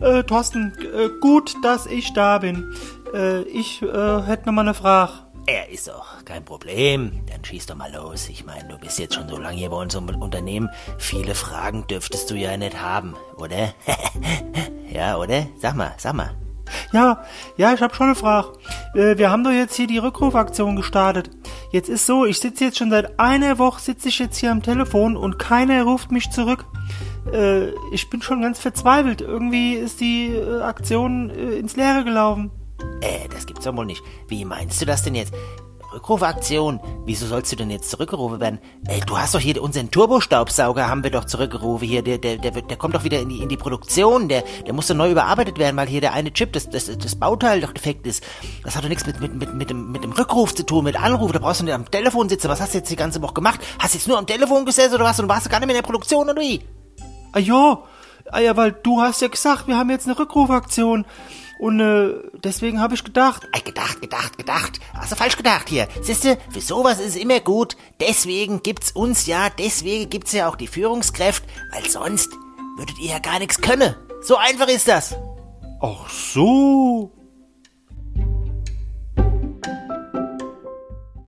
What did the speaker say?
äh, Thorsten, äh, gut, dass ich da bin. Äh, ich äh, hätte noch mal eine Frage. Er ist doch kein Problem. Dann schieß doch mal los. Ich meine, du bist jetzt schon so lange hier bei uns im Unternehmen. Viele Fragen dürftest du ja nicht haben, oder? ja, oder? Sag mal, sag mal. Ja, ja, ich habe schon eine Frage. Äh, wir haben doch jetzt hier die Rückrufaktion gestartet. Jetzt ist so, ich sitze jetzt schon seit einer Woche, sitze ich jetzt hier am Telefon und keiner ruft mich zurück. Äh, ich bin schon ganz verzweifelt. Irgendwie ist die äh, Aktion äh, ins Leere gelaufen. Äh, das gibt's doch wohl nicht. Wie meinst du das denn jetzt? Rückrufaktion? Wieso sollst du denn jetzt zurückgerufen werden? Ey, du hast doch hier unseren Turbostaubsauger haben wir doch zurückgerufen hier. Der, der, der, der kommt doch wieder in die, in die Produktion. Der, der muss doch neu überarbeitet werden, weil hier der eine Chip, das, das, das Bauteil doch defekt ist. Das hat doch nichts mit, mit, mit, mit, dem, mit dem Rückruf zu tun, mit Anruf. Da brauchst du nicht am Telefon sitzen. Was hast du jetzt die ganze Woche gemacht? Hast du jetzt nur am Telefon gesessen oder was? Und warst du gar nicht mehr in der Produktion oder wie? Ah ja, ah ja, weil du hast ja gesagt, wir haben jetzt eine Rückrufaktion. Und äh, deswegen habe ich gedacht. Ey, gedacht, gedacht, gedacht. Hast du falsch gedacht hier. Siehste, für sowas ist es immer gut. Deswegen gibt's uns ja, deswegen gibt's ja auch die Führungskräfte, weil sonst würdet ihr ja gar nichts können. So einfach ist das. Ach so.